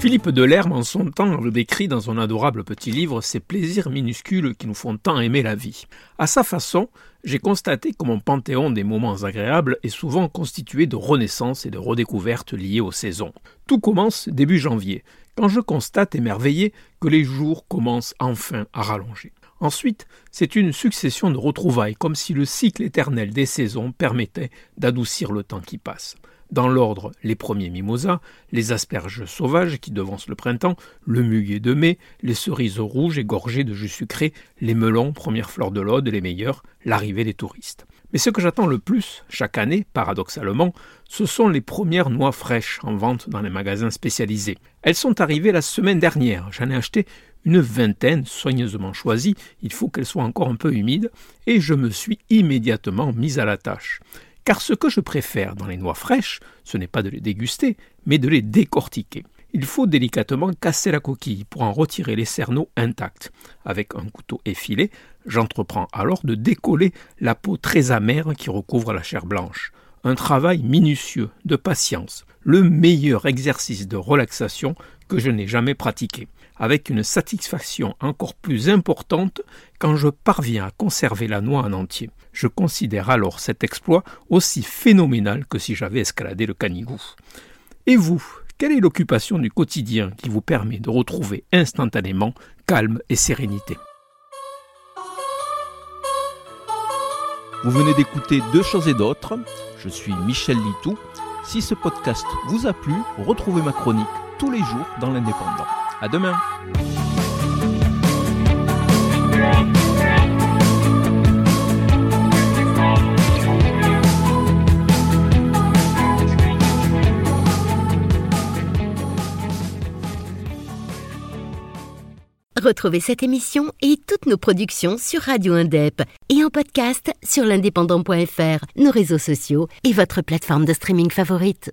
Philippe Delerme, en son temps, le décrit dans son adorable petit livre Ces plaisirs minuscules qui nous font tant aimer la vie. À sa façon, j'ai constaté que mon panthéon des moments agréables est souvent constitué de renaissances et de redécouvertes liées aux saisons. Tout commence début janvier, quand je constate émerveillé que les jours commencent enfin à rallonger. Ensuite, c'est une succession de retrouvailles, comme si le cycle éternel des saisons permettait d'adoucir le temps qui passe. Dans l'ordre, les premiers mimosas, les asperges sauvages qui devancent le printemps, le muguet de mai, les cerises rouges égorgées de jus sucré, les melons, premières fleurs de l'Aude, les meilleurs, l'arrivée des touristes. Mais ce que j'attends le plus, chaque année, paradoxalement, ce sont les premières noix fraîches en vente dans les magasins spécialisés. Elles sont arrivées la semaine dernière, j'en ai acheté une vingtaine soigneusement choisies, il faut qu'elles soient encore un peu humides, et je me suis immédiatement mis à la tâche. Car ce que je préfère dans les noix fraîches, ce n'est pas de les déguster, mais de les décortiquer. Il faut délicatement casser la coquille pour en retirer les cerneaux intacts. Avec un couteau effilé, j'entreprends alors de décoller la peau très amère qui recouvre la chair blanche. Un travail minutieux, de patience, le meilleur exercice de relaxation que je n'ai jamais pratiqué avec une satisfaction encore plus importante quand je parviens à conserver la noix en entier. Je considère alors cet exploit aussi phénoménal que si j'avais escaladé le canigou. Et vous, quelle est l'occupation du quotidien qui vous permet de retrouver instantanément calme et sérénité? Vous venez d'écouter Deux choses et d'autres. Je suis Michel Litou. Si ce podcast vous a plu, retrouvez ma chronique tous les jours dans l'Indépendant. À demain. Retrouvez cette émission et toutes nos productions sur Radio Indep et en podcast sur l'indépendant.fr, nos réseaux sociaux et votre plateforme de streaming favorite.